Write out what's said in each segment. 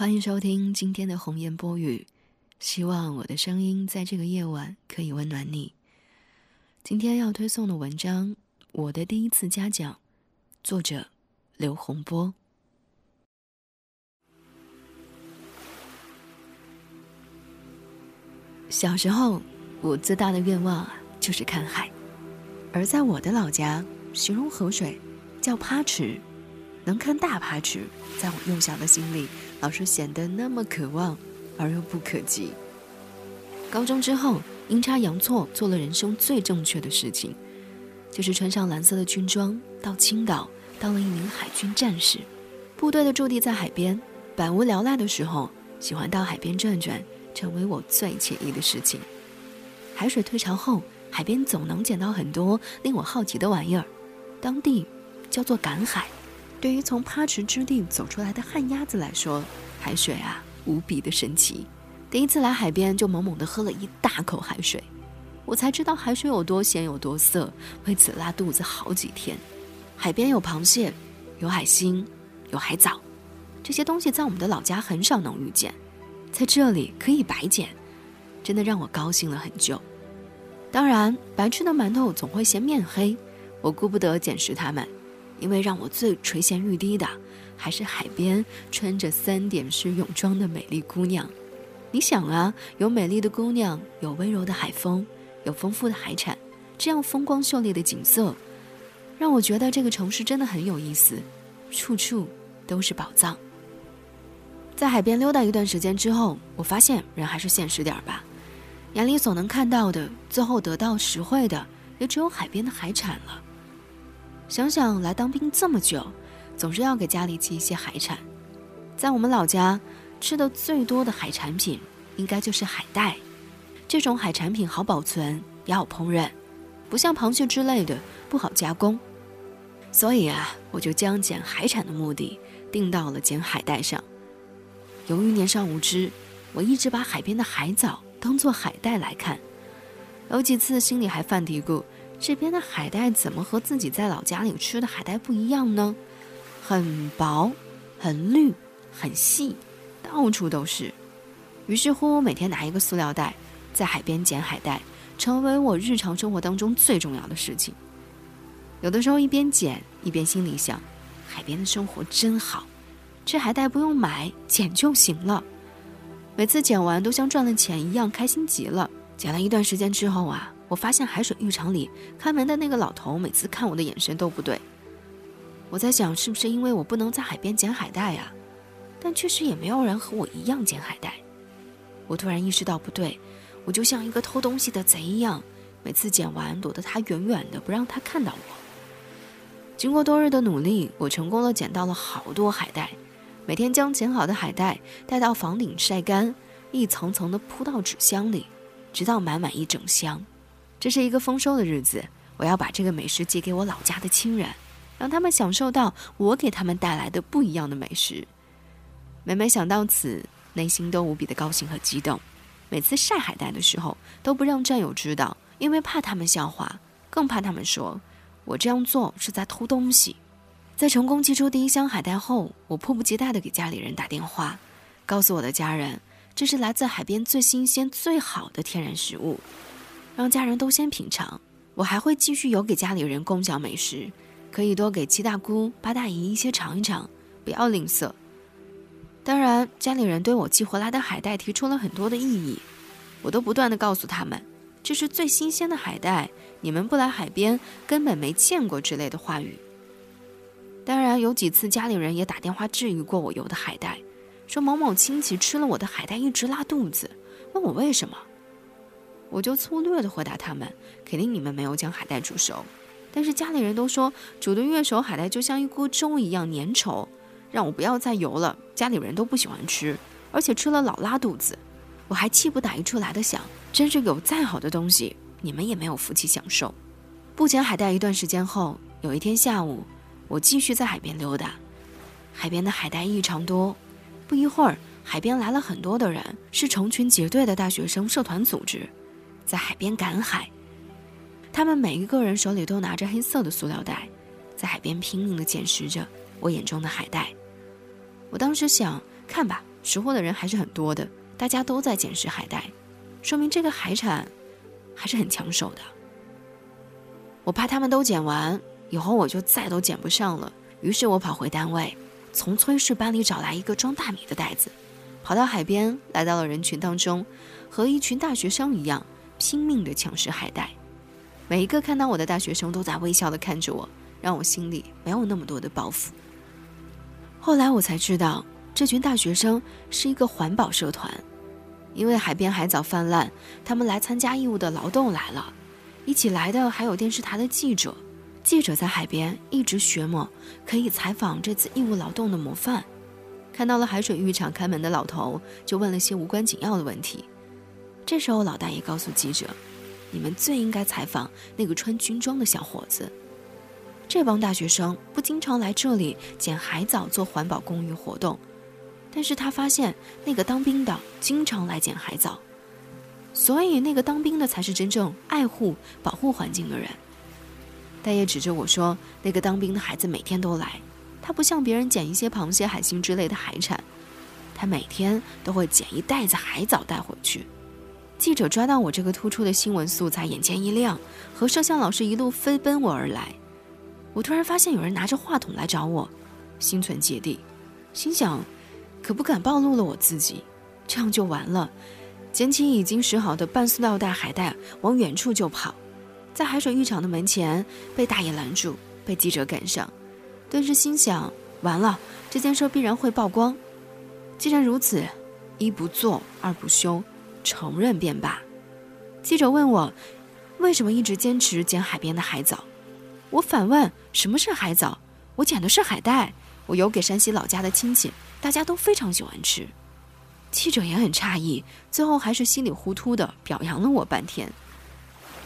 欢迎收听今天的红颜播语，希望我的声音在这个夜晚可以温暖你。今天要推送的文章《我的第一次嘉奖》，作者刘洪波。小时候，我最大的愿望，就是看海。而在我的老家，形容河水叫趴池，能看大趴池，在我幼小的心里，老是显得那么渴望而又不可及。高中之后，阴差阳错做了人生最正确的事情，就是穿上蓝色的军装，到青岛当了一名海军战士。部队的驻地在海边，百无聊赖的时候，喜欢到海边转转。成为我最惬意的事情。海水退潮后，海边总能捡到很多令我好奇的玩意儿，当地叫做赶海。对于从趴池之地走出来的旱鸭子来说，海水啊无比的神奇。第一次来海边就猛猛地喝了一大口海水，我才知道海水有多咸有多涩，为此拉肚子好几天。海边有螃蟹，有海星，有海藻，这些东西在我们的老家很少能遇见。在这里可以白捡，真的让我高兴了很久。当然，白吃的馒头总会嫌面黑，我顾不得捡拾它们，因为让我最垂涎欲滴的，还是海边穿着三点式泳装的美丽姑娘。你想啊，有美丽的姑娘，有温柔的海风，有丰富的海产，这样风光秀丽的景色，让我觉得这个城市真的很有意思，处处都是宝藏。在海边溜达一段时间之后，我发现人还是现实点儿吧，眼里所能看到的，最后得到实惠的，也只有海边的海产了。想想来当兵这么久，总是要给家里寄一些海产。在我们老家，吃的最多的海产品，应该就是海带。这种海产品好保存，也好烹饪，不像螃蟹之类的不好加工。所以啊，我就将捡海产的目的定到了捡海带上。由于年少无知，我一直把海边的海藻当做海带来看，有几次心里还犯嘀咕：这边的海带怎么和自己在老家里吃的海带不一样呢？很薄，很绿，很细，到处都是。于是乎，每天拿一个塑料袋，在海边捡海带，成为我日常生活当中最重要的事情。有的时候一边捡一边心里想：海边的生活真好。吃海带不用买，捡就行了。每次捡完都像赚了钱一样，开心极了。捡了一段时间之后啊，我发现海水浴场里看门的那个老头每次看我的眼神都不对。我在想，是不是因为我不能在海边捡海带呀？但确实也没有人和我一样捡海带。我突然意识到不对，我就像一个偷东西的贼一样，每次捡完躲得他远远的，不让他看到我。经过多日的努力，我成功了捡到了好多海带。每天将捡好的海带带到房顶晒干，一层层的铺到纸箱里，直到满满一整箱。这是一个丰收的日子，我要把这个美食寄给我老家的亲人，让他们享受到我给他们带来的不一样的美食。每每想到此，内心都无比的高兴和激动。每次晒海带的时候，都不让战友知道，因为怕他们笑话，更怕他们说我这样做是在偷东西。在成功寄出第一箱海带后，我迫不及待地给家里人打电话，告诉我的家人，这是来自海边最新鲜、最好的天然食物，让家人都先品尝。我还会继续有给家里人共享美食，可以多给七大姑八大姨一些尝一尝，不要吝啬。当然，家里人对我寄回来的海带提出了很多的异议，我都不断地告诉他们，这是最新鲜的海带，你们不来海边根本没见过之类的话语。当然，有几次家里人也打电话质疑过我邮的海带，说某某亲戚吃了我的海带一直拉肚子，问我为什么，我就粗略地回答他们，肯定你们没有将海带煮熟。但是家里人都说煮的越熟，海带就像一锅粥一样粘稠，让我不要再邮了。家里人都不喜欢吃，而且吃了老拉肚子。我还气不打一处来的想，真是有再好的东西，你们也没有福气享受。不捡海带一段时间后，有一天下午。我继续在海边溜达，海边的海带异常多。不一会儿，海边来了很多的人，是成群结队的大学生社团组织，在海边赶海。他们每一个人手里都拿着黑色的塑料袋，在海边拼命地捡拾着我眼中的海带。我当时想，看吧，识货的人还是很多的，大家都在捡拾海带，说明这个海产还是很抢手的。我怕他们都捡完，以后我就再都捡不上了。于是我跑回单位，从炊事班里找来一个装大米的袋子，跑到海边，来到了人群当中，和一群大学生一样，拼命地抢食海带。每一个看到我的大学生都在微笑地看着我，让我心里没有那么多的包袱。后来我才知道，这群大学生是一个环保社团，因为海边海藻泛滥，他们来参加义务的劳动来了。一起来的还有电视台的记者，记者在海边一直学摸，可以采访这次义务劳动的模范。看到了海水浴场看门的老头，就问了些无关紧要的问题。这时候老大爷告诉记者：“你们最应该采访那个穿军装的小伙子。这帮大学生不经常来这里捡海藻做环保公益活动，但是他发现那个当兵的经常来捡海藻。”所以，那个当兵的才是真正爱护、保护环境的人。大爷指着我说：“那个当兵的孩子每天都来，他不像别人捡一些螃蟹、海星之类的海产，他每天都会捡一袋子海藻带回去。”记者抓到我这个突出的新闻素材，眼前一亮，和摄像老师一路飞奔我而来。我突然发现有人拿着话筒来找我，心存芥蒂，心想：可不敢暴露了我自己，这样就完了。捡起已经拾好的半塑料袋海带，往远处就跑，在海水浴场的门前被大爷拦住，被记者赶上，顿时心想：完了，这件事必然会曝光。既然如此，一不做二不休，承认便罢。记者问我为什么一直坚持捡海边的海藻，我反问：什么是海藻？我捡的是海带，我邮给山西老家的亲戚，大家都非常喜欢吃。记者也很诧异，最后还是稀里糊涂的表扬了我半天。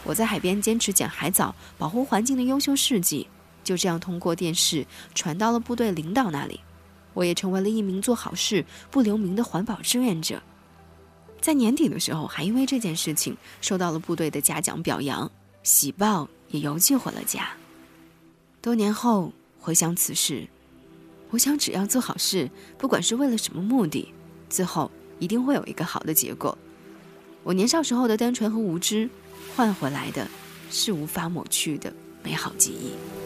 我在海边坚持捡海藻、保护环境的优秀事迹，就这样通过电视传到了部队领导那里。我也成为了一名做好事不留名的环保志愿者。在年底的时候，还因为这件事情受到了部队的嘉奖表扬，喜报也邮寄回了家。多年后回想此事，我想只要做好事，不管是为了什么目的。最后一定会有一个好的结果。我年少时候的单纯和无知，换回来的是无法抹去的美好记忆。